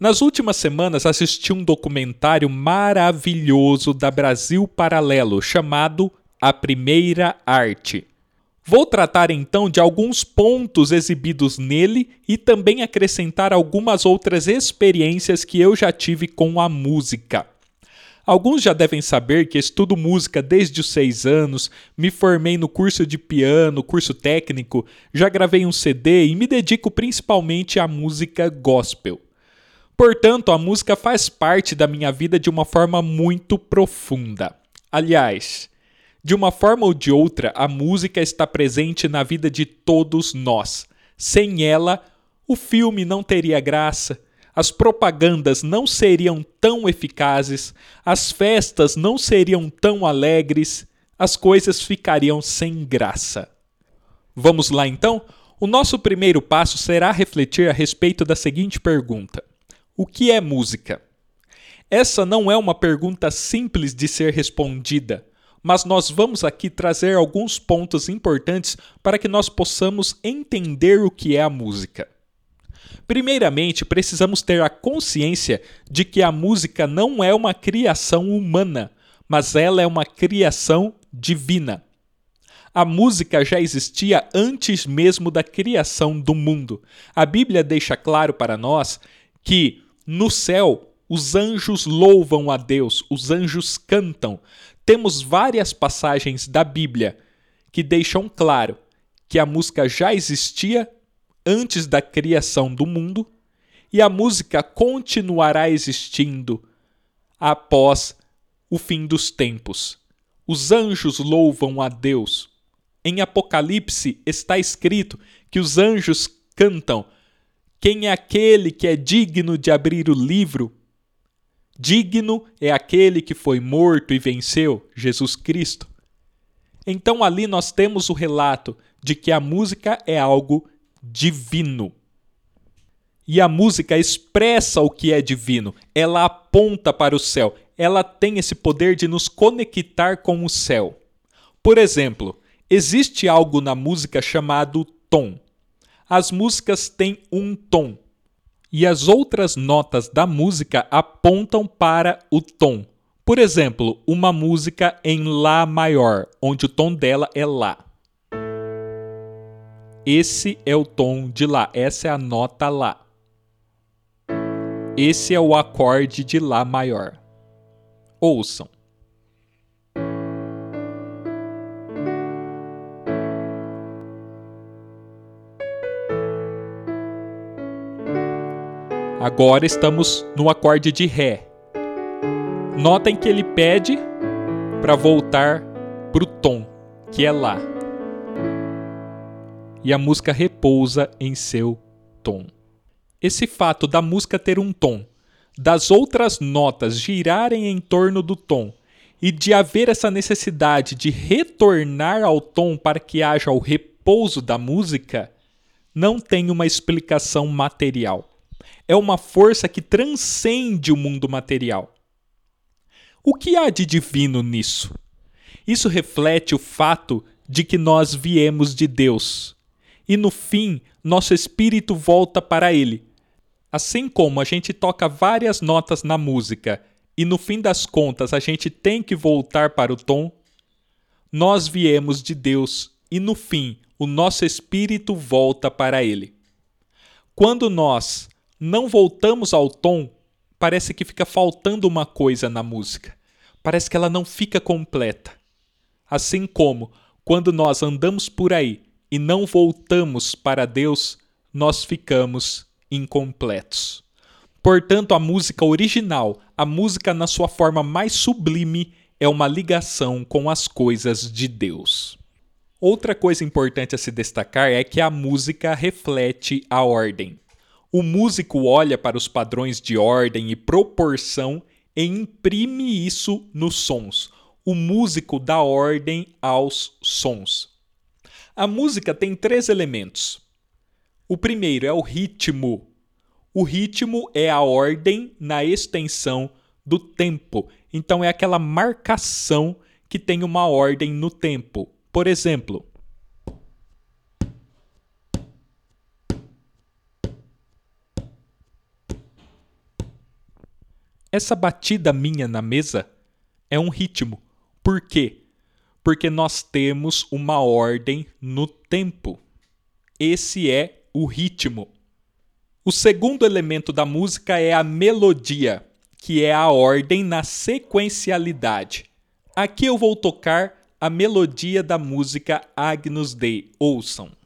Nas últimas semanas assisti um documentário maravilhoso da Brasil Paralelo chamado A Primeira Arte. Vou tratar então de alguns pontos exibidos nele e também acrescentar algumas outras experiências que eu já tive com a música. Alguns já devem saber que estudo música desde os seis anos, me formei no curso de piano, curso técnico, já gravei um CD e me dedico principalmente à música gospel. Portanto, a música faz parte da minha vida de uma forma muito profunda. Aliás, de uma forma ou de outra, a música está presente na vida de todos nós. Sem ela, o filme não teria graça, as propagandas não seriam tão eficazes, as festas não seriam tão alegres, as coisas ficariam sem graça. Vamos lá então? O nosso primeiro passo será refletir a respeito da seguinte pergunta: o que é música? Essa não é uma pergunta simples de ser respondida, mas nós vamos aqui trazer alguns pontos importantes para que nós possamos entender o que é a música. Primeiramente, precisamos ter a consciência de que a música não é uma criação humana, mas ela é uma criação divina. A música já existia antes mesmo da criação do mundo. A Bíblia deixa claro para nós que no céu, os anjos louvam a Deus, os anjos cantam. Temos várias passagens da Bíblia que deixam claro que a música já existia antes da criação do mundo e a música continuará existindo após o fim dos tempos. Os anjos louvam a Deus. Em Apocalipse está escrito que os anjos cantam quem é aquele que é digno de abrir o livro? Digno é aquele que foi morto e venceu, Jesus Cristo. Então ali nós temos o relato de que a música é algo divino. E a música expressa o que é divino, ela aponta para o céu, ela tem esse poder de nos conectar com o céu. Por exemplo, existe algo na música chamado tom as músicas têm um tom e as outras notas da música apontam para o tom. Por exemplo, uma música em Lá maior, onde o tom dela é Lá. Esse é o tom de Lá, essa é a nota Lá. Esse é o acorde de Lá maior. Ouçam. Agora estamos no acorde de Ré. Notem que ele pede para voltar para o tom, que é Lá. E a música repousa em seu tom. Esse fato da música ter um tom, das outras notas girarem em torno do tom e de haver essa necessidade de retornar ao tom para que haja o repouso da música, não tem uma explicação material é uma força que transcende o mundo material. O que há de divino nisso? Isso reflete o fato de que nós viemos de Deus e no fim nosso espírito volta para Ele. Assim como a gente toca várias notas na música e no fim das contas a gente tem que voltar para o tom, nós viemos de Deus e no fim o nosso espírito volta para Ele. Quando nós não voltamos ao tom, parece que fica faltando uma coisa na música. Parece que ela não fica completa. Assim como quando nós andamos por aí e não voltamos para Deus, nós ficamos incompletos. Portanto, a música original, a música na sua forma mais sublime, é uma ligação com as coisas de Deus. Outra coisa importante a se destacar é que a música reflete a ordem. O músico olha para os padrões de ordem e proporção e imprime isso nos sons. O músico dá ordem aos sons. A música tem três elementos. O primeiro é o ritmo. O ritmo é a ordem na extensão do tempo. Então é aquela marcação que tem uma ordem no tempo. Por exemplo, Essa batida minha na mesa é um ritmo. Por quê? Porque nós temos uma ordem no tempo. Esse é o ritmo. O segundo elemento da música é a melodia, que é a ordem na sequencialidade. Aqui eu vou tocar a melodia da música Agnus Dei. Ouçam.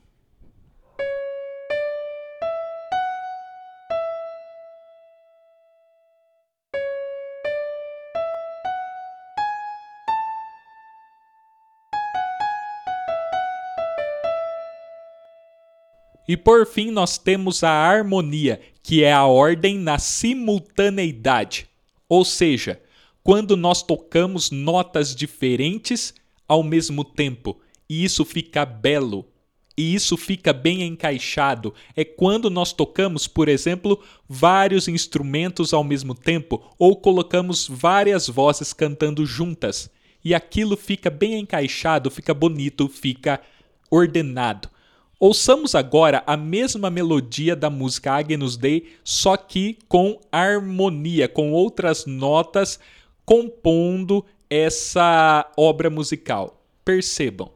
E por fim, nós temos a harmonia, que é a ordem na simultaneidade. Ou seja, quando nós tocamos notas diferentes ao mesmo tempo, e isso fica belo, e isso fica bem encaixado. É quando nós tocamos, por exemplo, vários instrumentos ao mesmo tempo, ou colocamos várias vozes cantando juntas, e aquilo fica bem encaixado, fica bonito, fica ordenado. Ouçamos agora a mesma melodia da música Agnus Dei, só que com harmonia, com outras notas compondo essa obra musical. Percebam.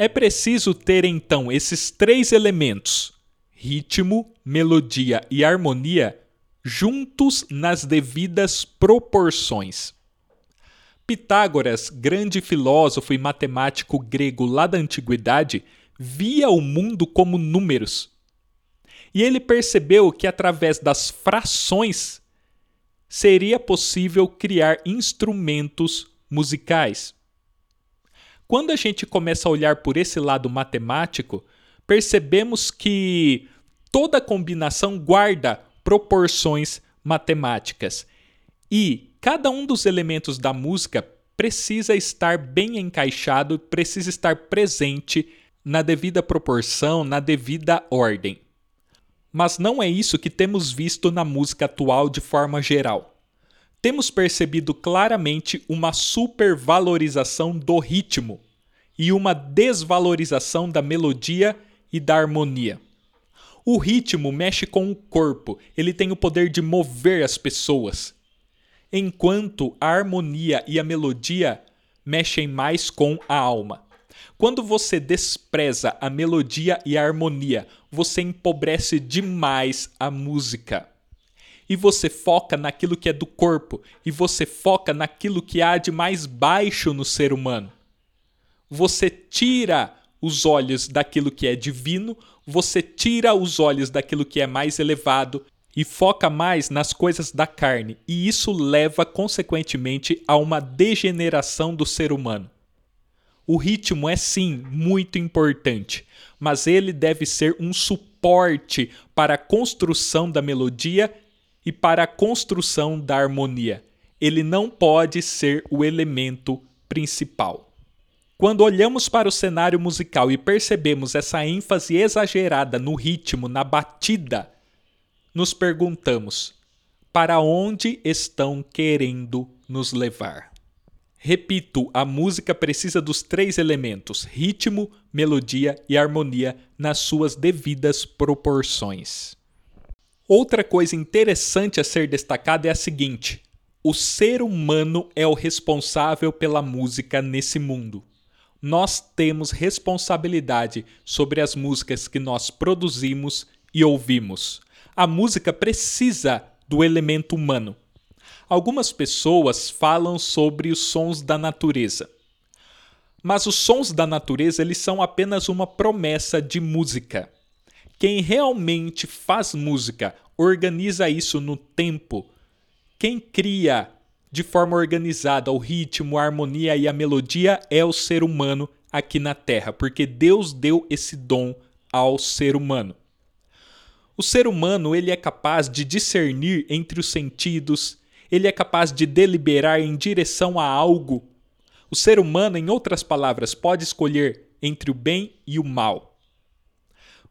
É preciso ter então esses três elementos: ritmo, melodia e harmonia juntos nas devidas proporções. Pitágoras, grande filósofo e matemático grego lá da antiguidade, via o mundo como números. E ele percebeu que através das frações seria possível criar instrumentos musicais. Quando a gente começa a olhar por esse lado matemático, percebemos que toda combinação guarda proporções matemáticas. E cada um dos elementos da música precisa estar bem encaixado, precisa estar presente na devida proporção, na devida ordem. Mas não é isso que temos visto na música atual de forma geral temos percebido claramente uma supervalorização do ritmo e uma desvalorização da melodia e da harmonia. O ritmo mexe com o corpo, ele tem o poder de mover as pessoas, enquanto a harmonia e a melodia mexem mais com a alma. Quando você despreza a melodia e a harmonia, você empobrece demais a música e você foca naquilo que é do corpo. E você foca naquilo que há de mais baixo no ser humano. Você tira os olhos daquilo que é divino, você tira os olhos daquilo que é mais elevado. E foca mais nas coisas da carne, e isso leva consequentemente a uma degeneração do ser humano. O ritmo é sim muito importante, mas ele deve ser um suporte para a construção da melodia e para a construção da harmonia. Ele não pode ser o elemento principal. Quando olhamos para o cenário musical e percebemos essa ênfase exagerada no ritmo, na batida, nos perguntamos: para onde estão querendo nos levar? Repito, a música precisa dos três elementos: ritmo, melodia e harmonia nas suas devidas proporções. Outra coisa interessante a ser destacada é a seguinte: o ser humano é o responsável pela música nesse mundo. Nós temos responsabilidade sobre as músicas que nós produzimos e ouvimos. A música precisa do elemento humano. Algumas pessoas falam sobre os sons da natureza. Mas os sons da natureza eles são apenas uma promessa de música. Quem realmente faz música, organiza isso no tempo, quem cria de forma organizada o ritmo, a harmonia e a melodia é o ser humano aqui na Terra, porque Deus deu esse dom ao ser humano. O ser humano ele é capaz de discernir entre os sentidos, ele é capaz de deliberar em direção a algo. O ser humano, em outras palavras, pode escolher entre o bem e o mal.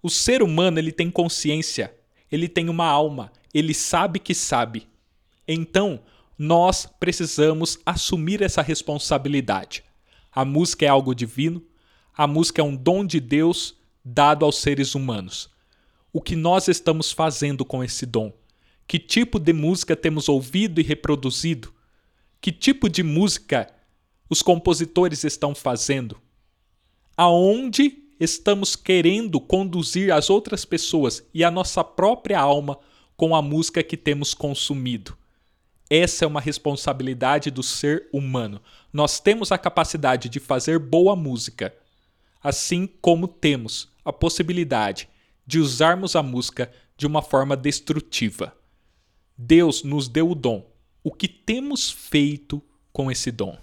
O ser humano ele tem consciência ele tem uma alma, ele sabe que sabe. Então, nós precisamos assumir essa responsabilidade. A música é algo divino, a música é um dom de Deus dado aos seres humanos. O que nós estamos fazendo com esse dom? Que tipo de música temos ouvido e reproduzido? Que tipo de música os compositores estão fazendo? Aonde estamos querendo conduzir as outras pessoas e a nossa própria alma com a música que temos consumido? Essa é uma responsabilidade do ser humano. Nós temos a capacidade de fazer boa música, assim como temos a possibilidade de usarmos a música de uma forma destrutiva. Deus nos deu o dom. O que temos feito com esse dom?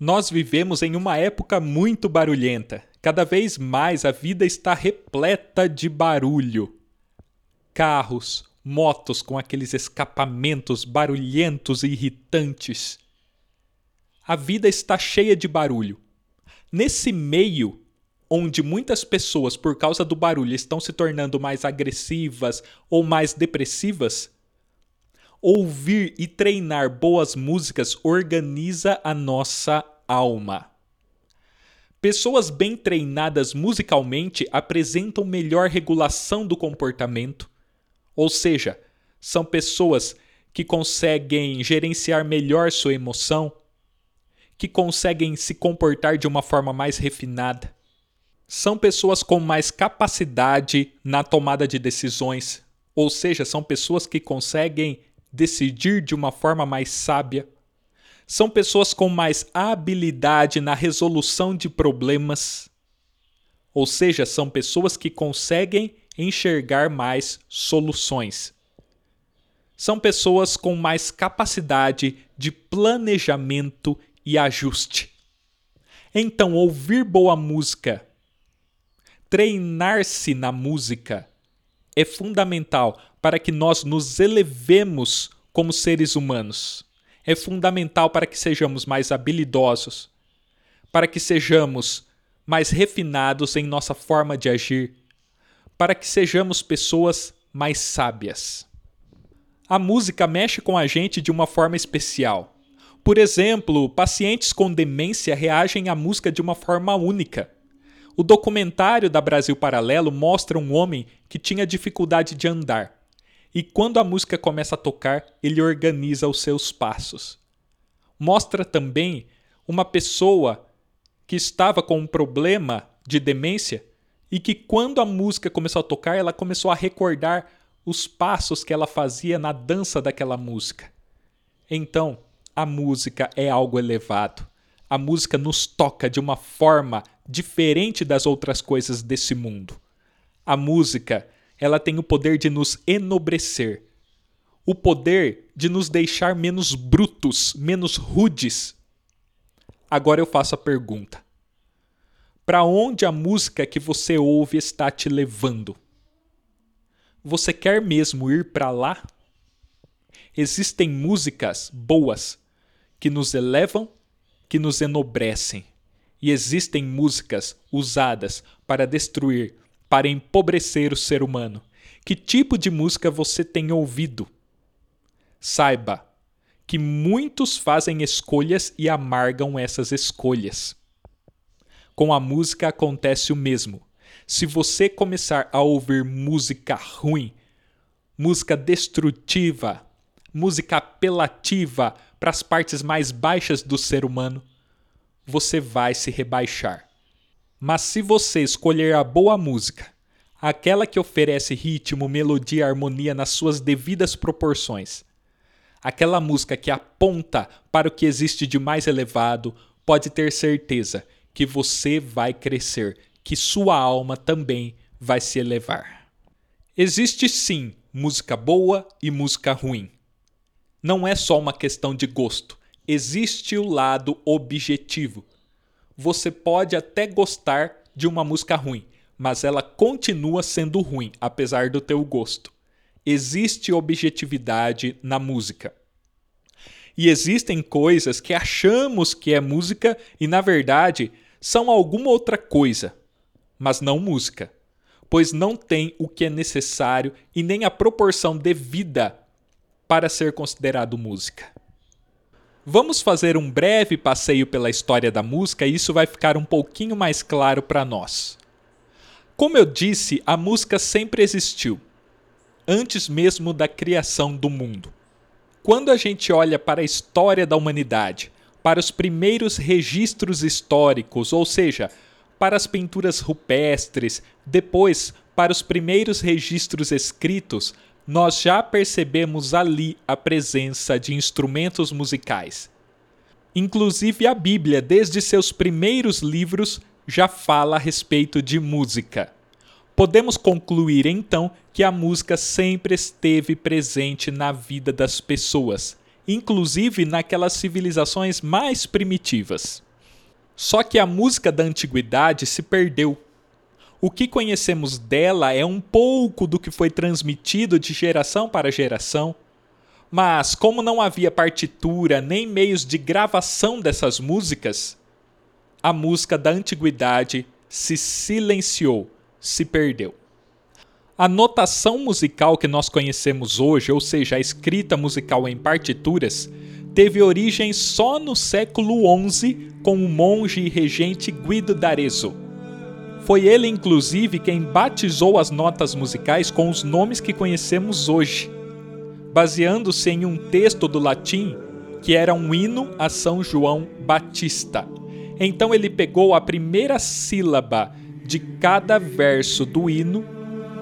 Nós vivemos em uma época muito barulhenta. Cada vez mais a vida está repleta de barulho. Carros, motos com aqueles escapamentos barulhentos e irritantes. A vida está cheia de barulho. Nesse meio, onde muitas pessoas, por causa do barulho, estão se tornando mais agressivas ou mais depressivas, ouvir e treinar boas músicas organiza a nossa alma. Pessoas bem treinadas musicalmente apresentam melhor regulação do comportamento, ou seja, são pessoas que conseguem gerenciar melhor sua emoção, que conseguem se comportar de uma forma mais refinada. São pessoas com mais capacidade na tomada de decisões, ou seja, são pessoas que conseguem decidir de uma forma mais sábia. São pessoas com mais habilidade na resolução de problemas, ou seja, são pessoas que conseguem enxergar mais soluções. São pessoas com mais capacidade de planejamento e ajuste. Então, ouvir boa música, treinar-se na música, é fundamental para que nós nos elevemos como seres humanos. É fundamental para que sejamos mais habilidosos, para que sejamos mais refinados em nossa forma de agir, para que sejamos pessoas mais sábias. A música mexe com a gente de uma forma especial. Por exemplo, pacientes com demência reagem à música de uma forma única. O documentário da Brasil Paralelo mostra um homem que tinha dificuldade de andar. E quando a música começa a tocar, ele organiza os seus passos. Mostra também uma pessoa que estava com um problema de demência e que quando a música começou a tocar, ela começou a recordar os passos que ela fazia na dança daquela música. Então, a música é algo elevado. A música nos toca de uma forma diferente das outras coisas desse mundo. A música, ela tem o poder de nos enobrecer, o poder de nos deixar menos brutos, menos rudes. Agora eu faço a pergunta: para onde a música que você ouve está te levando? Você quer mesmo ir para lá? Existem músicas boas que nos elevam, que nos enobrecem. E existem músicas usadas para destruir, para empobrecer o ser humano. Que tipo de música você tem ouvido? Saiba que muitos fazem escolhas e amargam essas escolhas. Com a música acontece o mesmo. Se você começar a ouvir música ruim, música destrutiva, música apelativa para as partes mais baixas do ser humano, você vai se rebaixar. Mas se você escolher a boa música, aquela que oferece ritmo, melodia e harmonia nas suas devidas proporções, aquela música que aponta para o que existe de mais elevado, pode ter certeza que você vai crescer, que sua alma também vai se elevar. Existe sim música boa e música ruim. Não é só uma questão de gosto, existe o lado objetivo. Você pode até gostar de uma música ruim, mas ela continua sendo ruim, apesar do teu gosto. Existe objetividade na música. E existem coisas que achamos que é música e na verdade são alguma outra coisa, mas não música. pois não tem o que é necessário e nem a proporção devida para ser considerado música. Vamos fazer um breve passeio pela história da música e isso vai ficar um pouquinho mais claro para nós. Como eu disse, a música sempre existiu, antes mesmo da criação do mundo. Quando a gente olha para a história da humanidade, para os primeiros registros históricos, ou seja, para as pinturas rupestres, depois para os primeiros registros escritos, nós já percebemos ali a presença de instrumentos musicais. Inclusive a Bíblia, desde seus primeiros livros, já fala a respeito de música. Podemos concluir então que a música sempre esteve presente na vida das pessoas, inclusive naquelas civilizações mais primitivas. Só que a música da antiguidade se perdeu. O que conhecemos dela é um pouco do que foi transmitido de geração para geração. Mas, como não havia partitura nem meios de gravação dessas músicas, a música da antiguidade se silenciou, se perdeu. A notação musical que nós conhecemos hoje, ou seja, a escrita musical em partituras, teve origem só no século XI com o monge e regente Guido d'Arezzo. Foi ele, inclusive, quem batizou as notas musicais com os nomes que conhecemos hoje, baseando-se em um texto do latim que era um hino a São João Batista. Então ele pegou a primeira sílaba de cada verso do hino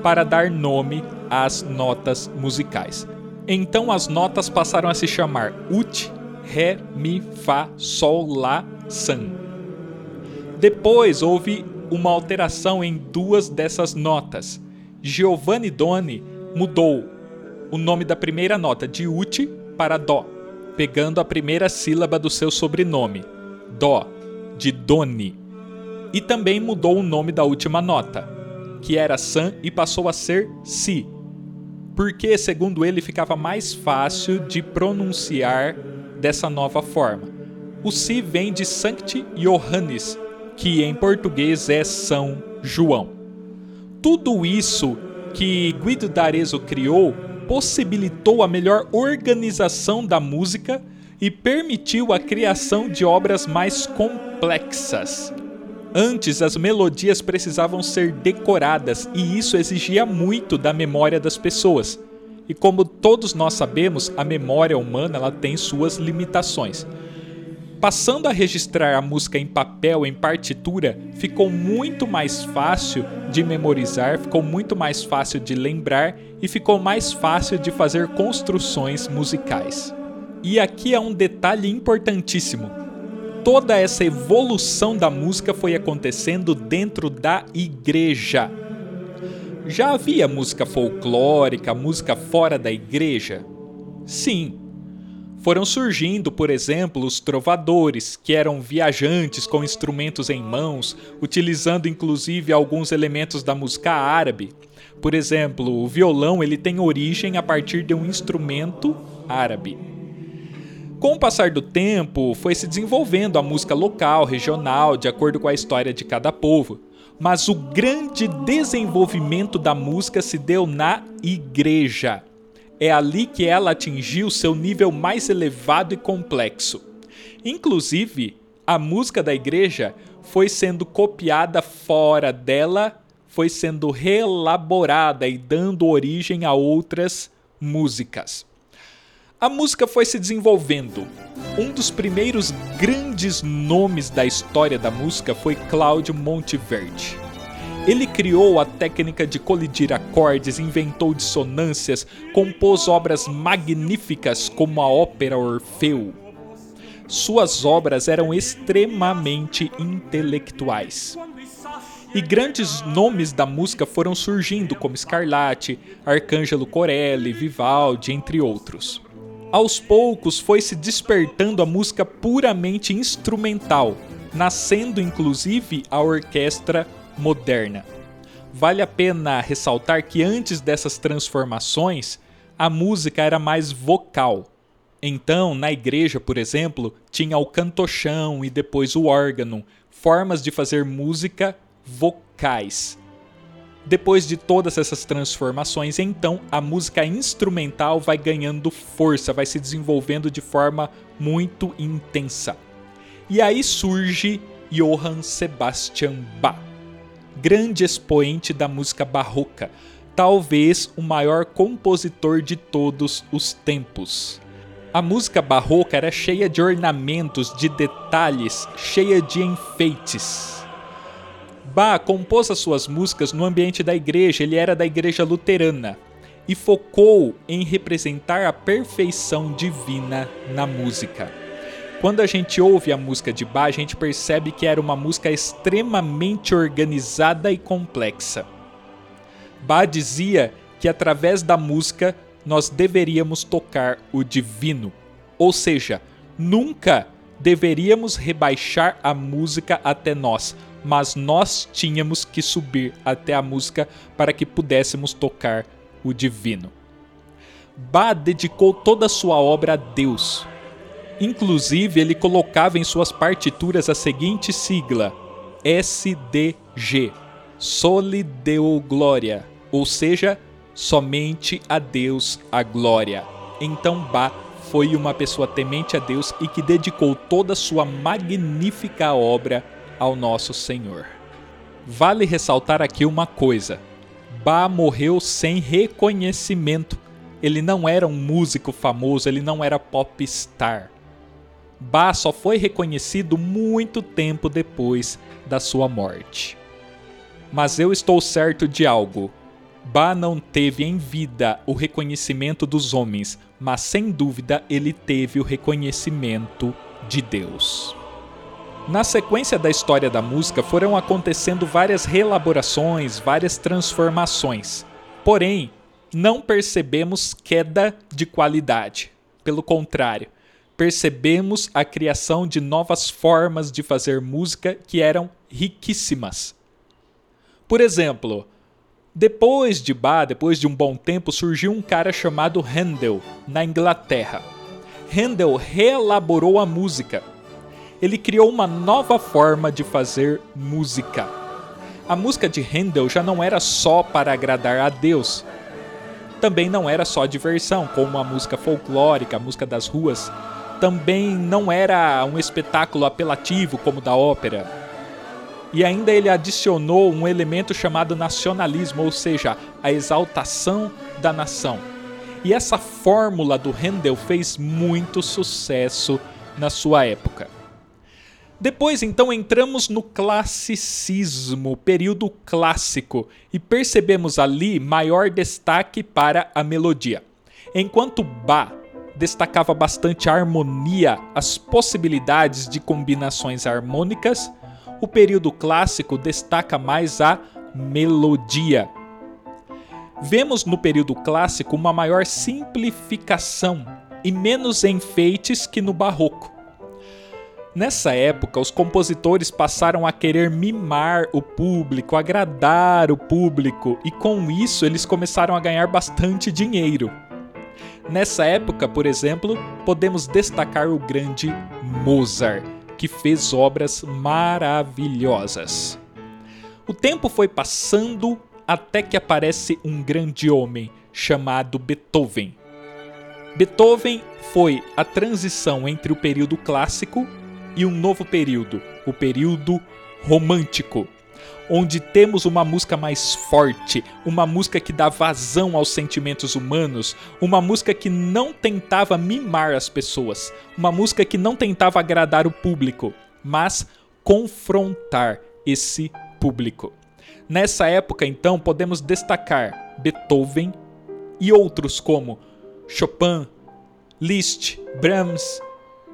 para dar nome às notas musicais. Então as notas passaram a se chamar ut, ré, mi, fá, sol, lá, san. Depois houve uma alteração em duas dessas notas. Giovanni Doni mudou o nome da primeira nota de ut para dó, pegando a primeira sílaba do seu sobrenome, dó, de Doni. E também mudou o nome da última nota, que era san e passou a ser si, porque, segundo ele, ficava mais fácil de pronunciar dessa nova forma. O Si vem de Sancti Johannes, que em português é São João. Tudo isso que Guido d'Arezzo criou possibilitou a melhor organização da música e permitiu a criação de obras mais complexas. Antes, as melodias precisavam ser decoradas e isso exigia muito da memória das pessoas. E como todos nós sabemos, a memória humana ela tem suas limitações. Passando a registrar a música em papel, em partitura, ficou muito mais fácil de memorizar, ficou muito mais fácil de lembrar e ficou mais fácil de fazer construções musicais. E aqui é um detalhe importantíssimo toda essa evolução da música foi acontecendo dentro da igreja. Já havia música folclórica, música fora da igreja? Sim. Foram surgindo, por exemplo, os trovadores, que eram viajantes com instrumentos em mãos, utilizando inclusive alguns elementos da música árabe. Por exemplo, o violão ele tem origem a partir de um instrumento árabe. Com o passar do tempo, foi se desenvolvendo a música local, regional, de acordo com a história de cada povo. Mas o grande desenvolvimento da música se deu na igreja. É ali que ela atingiu seu nível mais elevado e complexo. Inclusive, a música da igreja foi sendo copiada fora dela, foi sendo reelaborada e dando origem a outras músicas. A música foi se desenvolvendo. Um dos primeiros grandes nomes da história da música foi Cláudio Monteverdi. Ele criou a técnica de colidir acordes, inventou dissonâncias, compôs obras magníficas como a ópera Orfeu. Suas obras eram extremamente intelectuais. E grandes nomes da música foram surgindo, como Scarlatti, Arcângelo Corelli, Vivaldi, entre outros aos poucos foi se despertando a música puramente instrumental, nascendo inclusive a orquestra moderna. Vale a pena ressaltar que antes dessas transformações, a música era mais vocal. Então, na igreja, por exemplo, tinha o cantochão e depois o órgão, formas de fazer música vocais. Depois de todas essas transformações, então a música instrumental vai ganhando força, vai se desenvolvendo de forma muito intensa. E aí surge Johann Sebastian Bach, grande expoente da música barroca, talvez o maior compositor de todos os tempos. A música barroca era cheia de ornamentos, de detalhes, cheia de enfeites. Bach compôs as suas músicas no ambiente da igreja, ele era da igreja luterana e focou em representar a perfeição divina na música. Quando a gente ouve a música de Bach, a gente percebe que era uma música extremamente organizada e complexa. Bach dizia que através da música nós deveríamos tocar o divino, ou seja, nunca deveríamos rebaixar a música até nós, mas nós tínhamos que subir até a música para que pudéssemos tocar o divino. Bach dedicou toda a sua obra a Deus. Inclusive, ele colocava em suas partituras a seguinte sigla: SDG, Soli Deo Glória, ou seja, somente a Deus a glória. Então Bach foi uma pessoa temente a Deus e que dedicou toda sua magnífica obra ao nosso Senhor. Vale ressaltar aqui uma coisa: Bach morreu sem reconhecimento. Ele não era um músico famoso, ele não era popstar. Bach só foi reconhecido muito tempo depois da sua morte. Mas eu estou certo de algo. Bach não teve em vida o reconhecimento dos homens, mas sem dúvida ele teve o reconhecimento de Deus. Na sequência da história da música foram acontecendo várias reelaborações, várias transformações. Porém, não percebemos queda de qualidade. Pelo contrário, percebemos a criação de novas formas de fazer música que eram riquíssimas. Por exemplo, depois de Bach, depois de um bom tempo, surgiu um cara chamado Handel, na Inglaterra. Handel reelaborou a música ele criou uma nova forma de fazer música. A música de Handel já não era só para agradar a Deus. Também não era só diversão, como a música folclórica, a música das ruas. Também não era um espetáculo apelativo como da ópera. E ainda ele adicionou um elemento chamado nacionalismo, ou seja, a exaltação da nação. E essa fórmula do Handel fez muito sucesso na sua época. Depois, então, entramos no classicismo, período clássico, e percebemos ali maior destaque para a melodia. Enquanto Bach destacava bastante a harmonia, as possibilidades de combinações harmônicas, o período clássico destaca mais a melodia. Vemos no período clássico uma maior simplificação e menos enfeites que no barroco. Nessa época, os compositores passaram a querer mimar o público, agradar o público, e com isso eles começaram a ganhar bastante dinheiro. Nessa época, por exemplo, podemos destacar o grande Mozart, que fez obras maravilhosas. O tempo foi passando até que aparece um grande homem chamado Beethoven. Beethoven foi a transição entre o período clássico e um novo período, o período romântico, onde temos uma música mais forte, uma música que dá vazão aos sentimentos humanos, uma música que não tentava mimar as pessoas, uma música que não tentava agradar o público, mas confrontar esse público. Nessa época, então, podemos destacar Beethoven e outros como Chopin, Liszt, Brahms,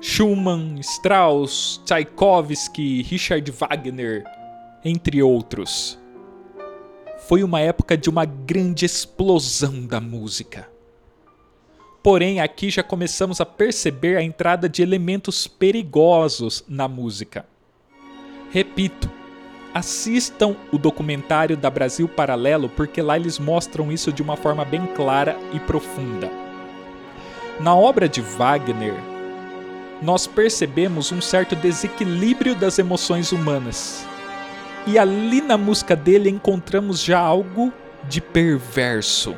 Schumann, Strauss, Tchaikovsky, Richard Wagner, entre outros. Foi uma época de uma grande explosão da música. Porém, aqui já começamos a perceber a entrada de elementos perigosos na música. Repito, assistam o documentário da Brasil Paralelo porque lá eles mostram isso de uma forma bem clara e profunda. Na obra de Wagner, nós percebemos um certo desequilíbrio das emoções humanas. E ali na música dele encontramos já algo de perverso.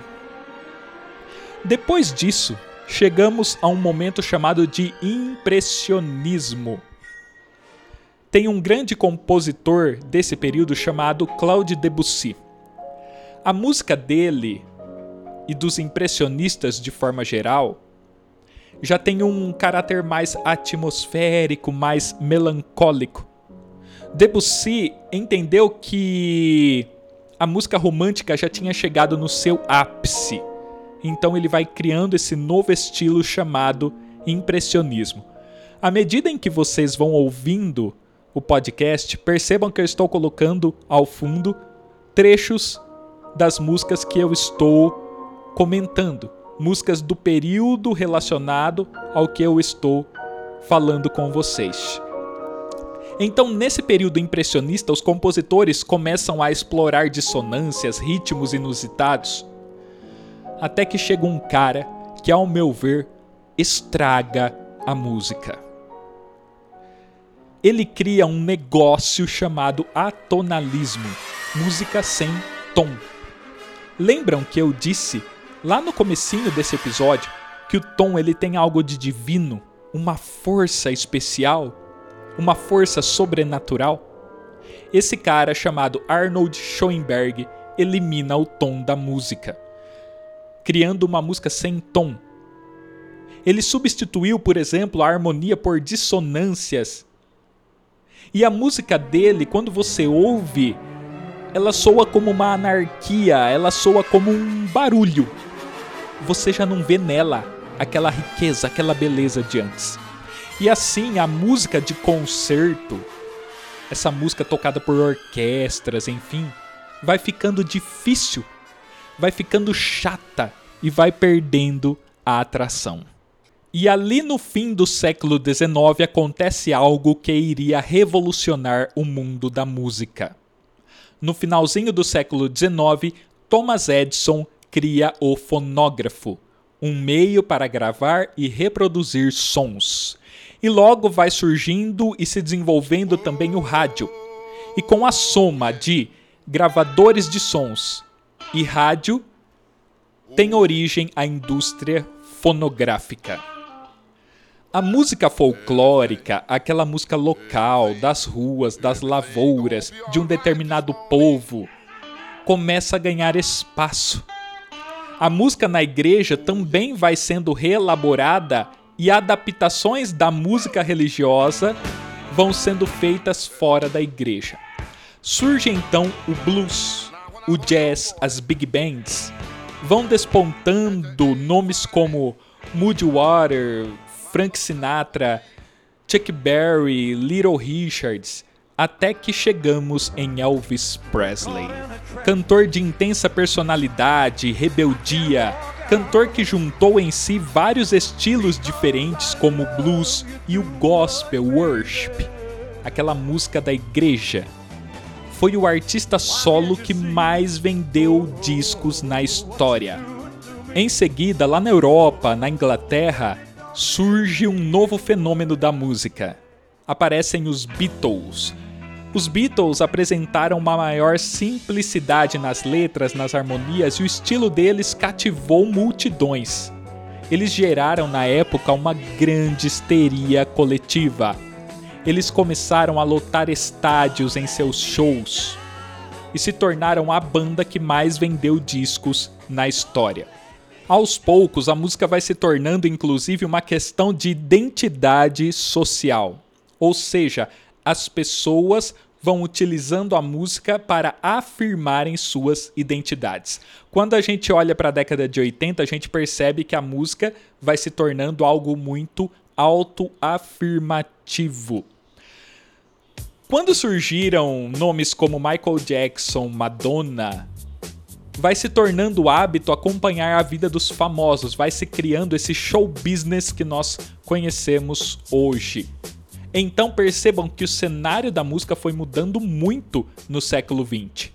Depois disso, chegamos a um momento chamado de impressionismo. Tem um grande compositor desse período chamado Claude Debussy. A música dele e dos impressionistas de forma geral já tem um caráter mais atmosférico, mais melancólico. Debussy entendeu que a música romântica já tinha chegado no seu ápice. Então ele vai criando esse novo estilo chamado impressionismo. À medida em que vocês vão ouvindo o podcast, percebam que eu estou colocando ao fundo trechos das músicas que eu estou comentando músicas do período relacionado ao que eu estou falando com vocês. Então, nesse período impressionista, os compositores começam a explorar dissonâncias, ritmos inusitados, até que chega um cara que, ao meu ver, estraga a música. Ele cria um negócio chamado atonalismo, música sem tom. Lembram que eu disse lá no comecinho desse episódio que o Tom ele tem algo de divino, uma força especial, uma força sobrenatural. Esse cara chamado Arnold Schoenberg elimina o tom da música, criando uma música sem tom. Ele substituiu, por exemplo, a harmonia por dissonâncias. E a música dele, quando você ouve, ela soa como uma anarquia, ela soa como um barulho você já não vê nela aquela riqueza, aquela beleza de antes. E assim, a música de concerto, essa música tocada por orquestras, enfim, vai ficando difícil, vai ficando chata e vai perdendo a atração. E ali no fim do século XIX acontece algo que iria revolucionar o mundo da música. No finalzinho do século XIX, Thomas Edison cria o fonógrafo, um meio para gravar e reproduzir sons. E logo vai surgindo e se desenvolvendo também o rádio. E com a soma de gravadores de sons e rádio, tem origem a indústria fonográfica. A música folclórica, aquela música local, das ruas, das lavouras, de um determinado povo, começa a ganhar espaço a música na igreja também vai sendo reelaborada e adaptações da música religiosa vão sendo feitas fora da igreja. Surge então o blues, o jazz, as big bands. Vão despontando nomes como Moody Water, Frank Sinatra, Chuck Berry, Little Richards, até que chegamos em Elvis Presley. Cantor de intensa personalidade, rebeldia, cantor que juntou em si vários estilos diferentes como o blues e o gospel worship, aquela música da igreja. Foi o artista solo que mais vendeu discos na história. Em seguida, lá na Europa, na Inglaterra, surge um novo fenômeno da música. Aparecem os Beatles, os Beatles apresentaram uma maior simplicidade nas letras, nas harmonias e o estilo deles cativou multidões. Eles geraram na época uma grande histeria coletiva. Eles começaram a lotar estádios em seus shows e se tornaram a banda que mais vendeu discos na história. Aos poucos, a música vai se tornando inclusive uma questão de identidade social. Ou seja, as pessoas vão utilizando a música para afirmarem suas identidades. Quando a gente olha para a década de 80, a gente percebe que a música vai se tornando algo muito autoafirmativo. Quando surgiram nomes como Michael Jackson, Madonna, vai se tornando hábito acompanhar a vida dos famosos, vai se criando esse show business que nós conhecemos hoje. Então percebam que o cenário da música foi mudando muito no século XX.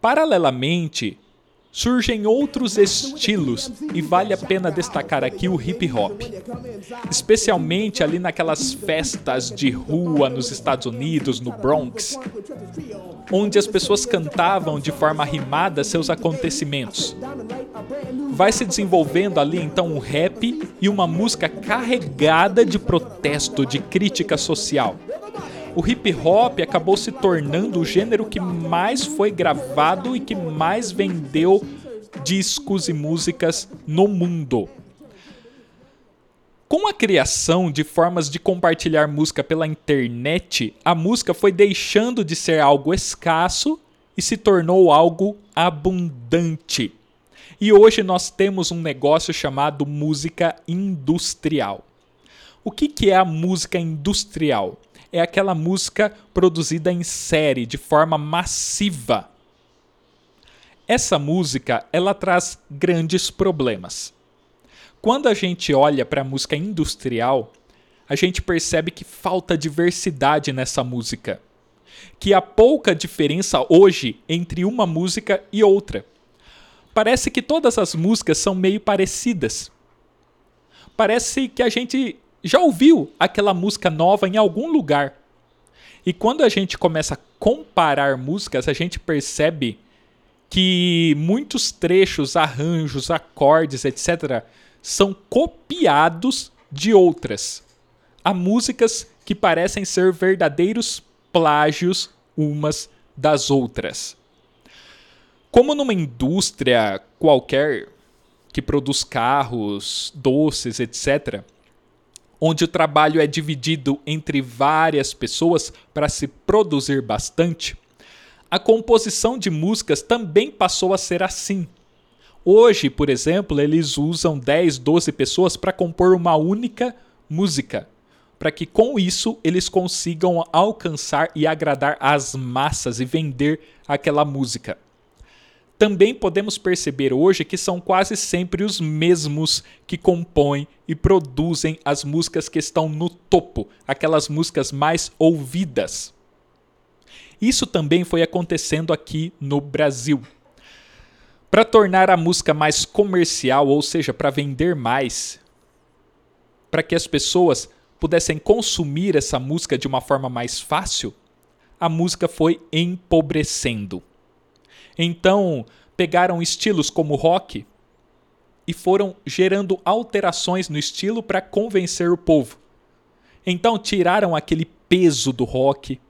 Paralelamente, surgem outros estilos e vale a pena destacar aqui o hip hop. Especialmente ali naquelas festas de rua nos Estados Unidos, no Bronx, onde as pessoas cantavam de forma rimada seus acontecimentos. Vai se desenvolvendo ali então um rap e uma música carregada de protesto, de crítica social o hip hop acabou se tornando o gênero que mais foi gravado e que mais vendeu discos e músicas no mundo. Com a criação de formas de compartilhar música pela internet, a música foi deixando de ser algo escasso e se tornou algo abundante. E hoje nós temos um negócio chamado música industrial. O que, que é a música industrial? É aquela música produzida em série, de forma massiva. Essa música, ela traz grandes problemas. Quando a gente olha para a música industrial, a gente percebe que falta diversidade nessa música. Que há pouca diferença hoje entre uma música e outra. Parece que todas as músicas são meio parecidas. Parece que a gente já ouviu aquela música nova em algum lugar. E quando a gente começa a comparar músicas, a gente percebe que muitos trechos, arranjos, acordes, etc., são copiados de outras. Há músicas que parecem ser verdadeiros plágios umas das outras. Como numa indústria qualquer que produz carros, doces, etc., onde o trabalho é dividido entre várias pessoas para se produzir bastante, a composição de músicas também passou a ser assim. Hoje, por exemplo, eles usam 10, 12 pessoas para compor uma única música, para que com isso eles consigam alcançar e agradar as massas e vender aquela música também podemos perceber hoje que são quase sempre os mesmos que compõem e produzem as músicas que estão no topo, aquelas músicas mais ouvidas. Isso também foi acontecendo aqui no Brasil. Para tornar a música mais comercial, ou seja, para vender mais, para que as pessoas pudessem consumir essa música de uma forma mais fácil, a música foi empobrecendo. Então, pegaram estilos como rock e foram gerando alterações no estilo para convencer o povo. Então, tiraram aquele peso do rock,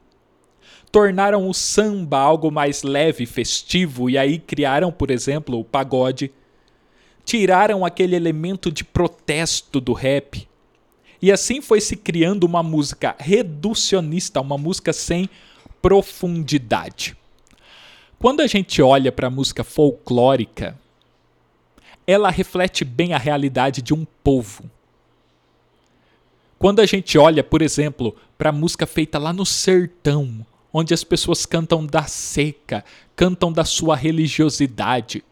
tornaram o samba algo mais leve, festivo, e aí criaram, por exemplo, o pagode. Tiraram aquele elemento de protesto do rap. E assim foi se criando uma música reducionista, uma música sem profundidade. Quando a gente olha para a música folclórica, ela reflete bem a realidade de um povo. Quando a gente olha, por exemplo, para a música feita lá no sertão, onde as pessoas cantam da seca, cantam da sua religiosidade.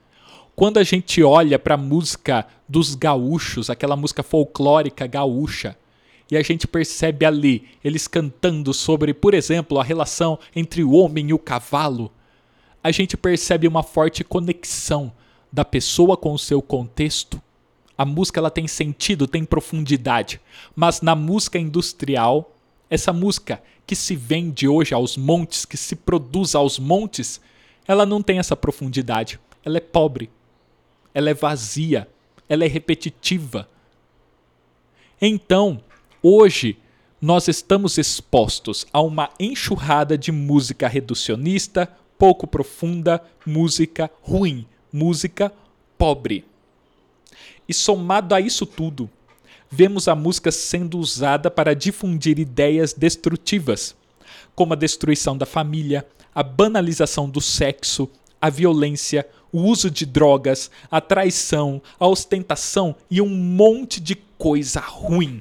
Quando a gente olha para a música dos gaúchos, aquela música folclórica gaúcha, e a gente percebe ali eles cantando sobre, por exemplo, a relação entre o homem e o cavalo, a gente percebe uma forte conexão da pessoa com o seu contexto. A música ela tem sentido, tem profundidade, mas na música industrial, essa música que se vende hoje aos montes, que se produz aos montes, ela não tem essa profundidade. Ela é pobre, ela é vazia, ela é repetitiva. Então, hoje, nós estamos expostos a uma enxurrada de música reducionista, pouco profunda, música ruim, música pobre. E somado a isso tudo, vemos a música sendo usada para difundir ideias destrutivas, como a destruição da família, a banalização do sexo, a violência, o uso de drogas, a traição, a ostentação e um monte de coisa ruim.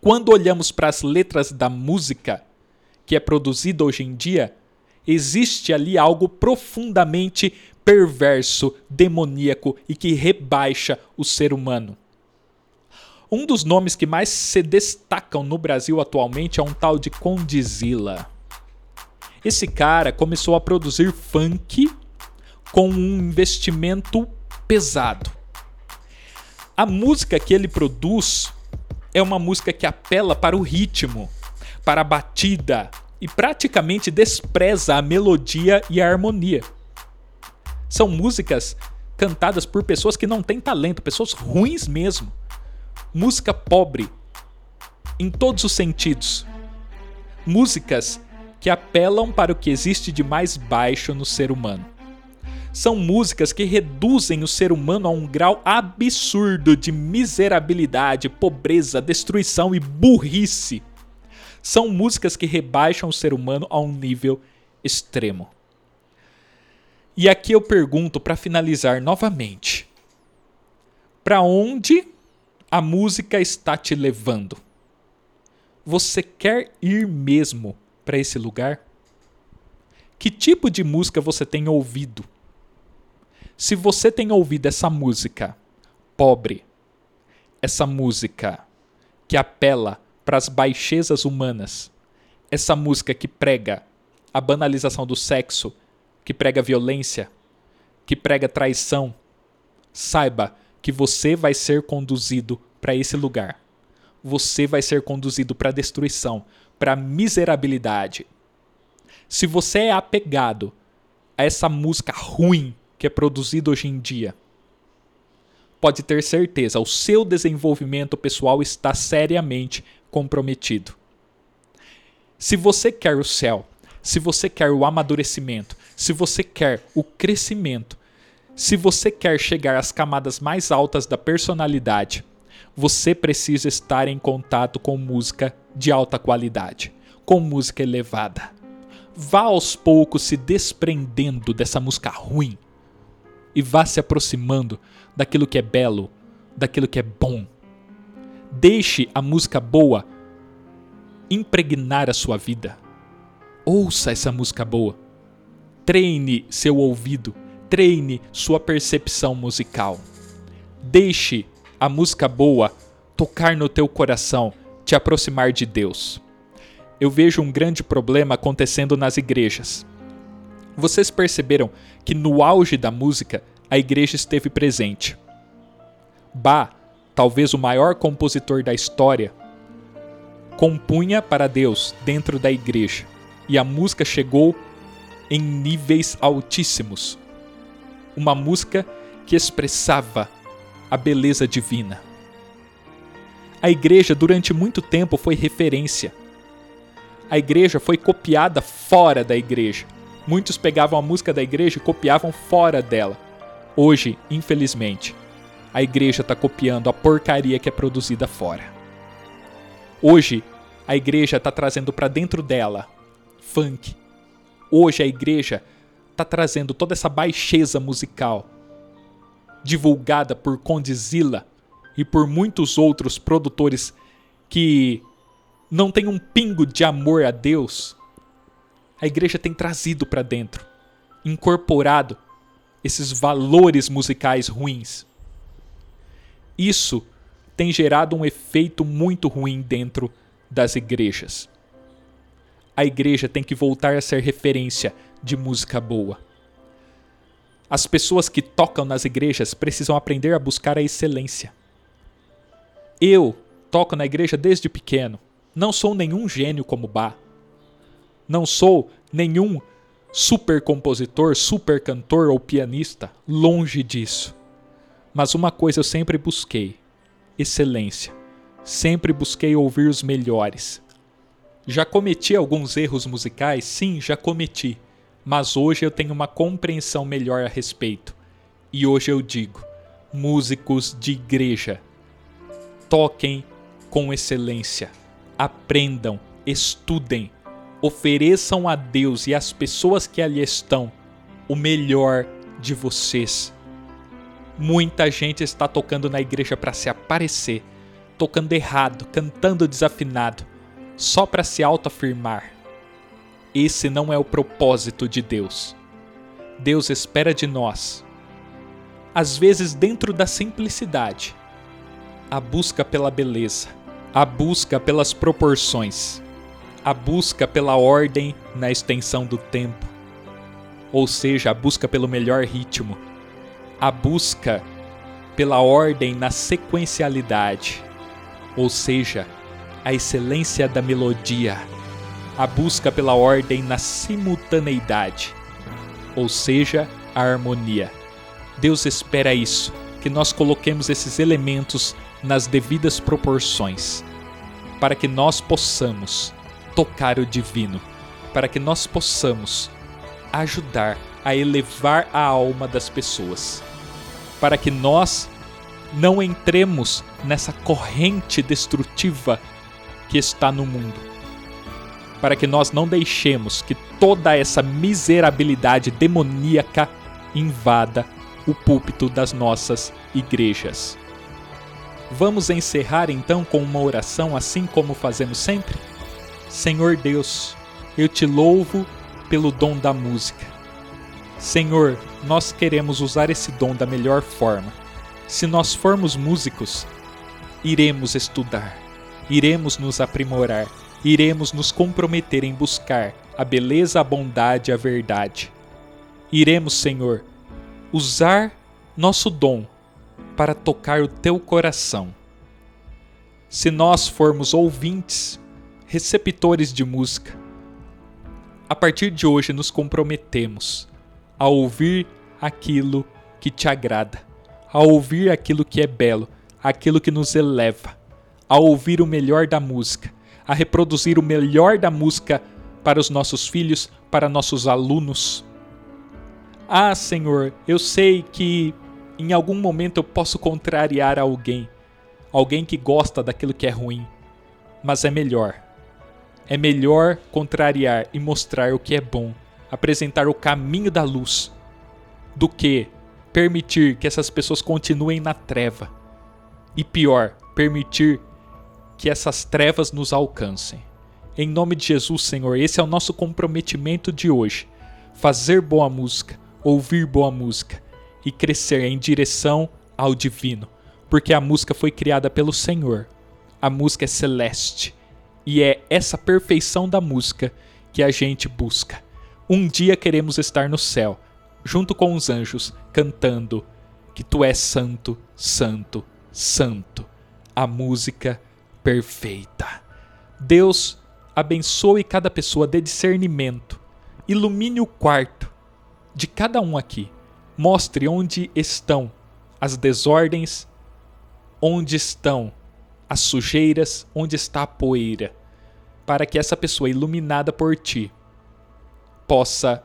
Quando olhamos para as letras da música que é produzida hoje em dia, existe ali algo profundamente perverso, demoníaco e que rebaixa o ser humano. Um dos nomes que mais se destacam no Brasil atualmente é um tal de Condizila. Esse cara começou a produzir funk com um investimento pesado. A música que ele produz é uma música que apela para o ritmo, para a batida e praticamente despreza a melodia e a harmonia. São músicas cantadas por pessoas que não têm talento, pessoas ruins mesmo. Música pobre em todos os sentidos. Músicas que apelam para o que existe de mais baixo no ser humano. São músicas que reduzem o ser humano a um grau absurdo de miserabilidade, pobreza, destruição e burrice. São músicas que rebaixam o ser humano a um nível extremo. E aqui eu pergunto para finalizar novamente: para onde a música está te levando? Você quer ir mesmo para esse lugar? Que tipo de música você tem ouvido? Se você tem ouvido essa música pobre, essa música que apela para as baixezas humanas, essa música que prega a banalização do sexo que prega violência, que prega traição, saiba que você vai ser conduzido para esse lugar. Você vai ser conduzido para destruição, para miserabilidade. Se você é apegado a essa música ruim que é produzida hoje em dia, pode ter certeza, o seu desenvolvimento pessoal está seriamente comprometido. Se você quer o céu, se você quer o amadurecimento, se você quer o crescimento, se você quer chegar às camadas mais altas da personalidade, você precisa estar em contato com música de alta qualidade, com música elevada. Vá aos poucos se desprendendo dessa música ruim e vá se aproximando daquilo que é belo, daquilo que é bom. Deixe a música boa impregnar a sua vida. Ouça essa música boa. Treine seu ouvido, treine sua percepção musical. Deixe a música boa tocar no teu coração, te aproximar de Deus. Eu vejo um grande problema acontecendo nas igrejas. Vocês perceberam que no auge da música a igreja esteve presente. Bach, talvez o maior compositor da história, compunha para Deus dentro da igreja e a música chegou em níveis altíssimos. Uma música que expressava a beleza divina. A igreja durante muito tempo foi referência. A igreja foi copiada fora da igreja. Muitos pegavam a música da igreja e copiavam fora dela. Hoje, infelizmente, a igreja está copiando a porcaria que é produzida fora. Hoje, a igreja está trazendo para dentro dela funk, Hoje a igreja está trazendo toda essa baixeza musical, divulgada por Condizila e por muitos outros produtores que não têm um pingo de amor a Deus. A igreja tem trazido para dentro, incorporado esses valores musicais ruins. Isso tem gerado um efeito muito ruim dentro das igrejas a igreja tem que voltar a ser referência de música boa. As pessoas que tocam nas igrejas precisam aprender a buscar a excelência. Eu toco na igreja desde pequeno. Não sou nenhum gênio como Bach. Não sou nenhum super compositor, super cantor ou pianista. Longe disso. Mas uma coisa eu sempre busquei: excelência. Sempre busquei ouvir os melhores. Já cometi alguns erros musicais? Sim, já cometi. Mas hoje eu tenho uma compreensão melhor a respeito. E hoje eu digo: músicos de igreja, toquem com excelência, aprendam, estudem, ofereçam a Deus e às pessoas que ali estão o melhor de vocês. Muita gente está tocando na igreja para se aparecer, tocando errado, cantando desafinado só para se autoafirmar. Esse não é o propósito de Deus. Deus espera de nós, às vezes dentro da simplicidade, a busca pela beleza, a busca pelas proporções, a busca pela ordem na extensão do tempo. ou seja, a busca pelo melhor ritmo, a busca pela ordem na sequencialidade, ou seja, a excelência da melodia, a busca pela ordem na simultaneidade, ou seja, a harmonia. Deus espera isso, que nós coloquemos esses elementos nas devidas proporções, para que nós possamos tocar o divino, para que nós possamos ajudar a elevar a alma das pessoas, para que nós não entremos nessa corrente destrutiva que está no mundo, para que nós não deixemos que toda essa miserabilidade demoníaca invada o púlpito das nossas igrejas. Vamos encerrar então com uma oração assim como fazemos sempre? Senhor Deus, eu te louvo pelo dom da música. Senhor, nós queremos usar esse dom da melhor forma. Se nós formos músicos, iremos estudar, iremos nos aprimorar, iremos nos comprometer em buscar a beleza, a bondade a verdade. Iremos, Senhor, usar nosso dom para tocar o teu coração. Se nós formos ouvintes, receptores de música, a partir de hoje nos comprometemos a ouvir aquilo que te agrada, a ouvir aquilo que é belo, aquilo que nos eleva, a ouvir o melhor da música, a reproduzir o melhor da música para os nossos filhos, para nossos alunos. Ah, Senhor, eu sei que em algum momento eu posso contrariar alguém, alguém que gosta daquilo que é ruim, mas é melhor é melhor contrariar e mostrar o que é bom, apresentar o caminho da luz, do que permitir que essas pessoas continuem na treva. E pior, permitir que essas trevas nos alcancem. Em nome de Jesus, Senhor, esse é o nosso comprometimento de hoje. Fazer boa música, ouvir boa música e crescer em direção ao divino, porque a música foi criada pelo Senhor. A música é celeste e é essa perfeição da música que a gente busca. Um dia queremos estar no céu, junto com os anjos, cantando que tu és santo, santo, santo. A música perfeita. Deus abençoe cada pessoa, dê discernimento. Ilumine o quarto de cada um aqui. Mostre onde estão as desordens, onde estão as sujeiras, onde está a poeira, para que essa pessoa iluminada por ti possa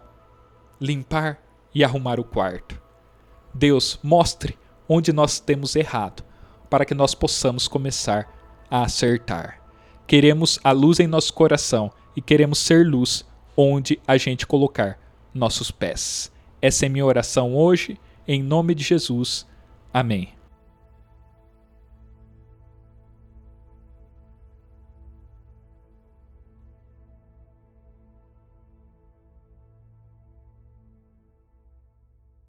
limpar e arrumar o quarto. Deus, mostre onde nós temos errado, para que nós possamos começar a acertar. Queremos a luz em nosso coração e queremos ser luz onde a gente colocar nossos pés. Essa é minha oração hoje, em nome de Jesus. Amém.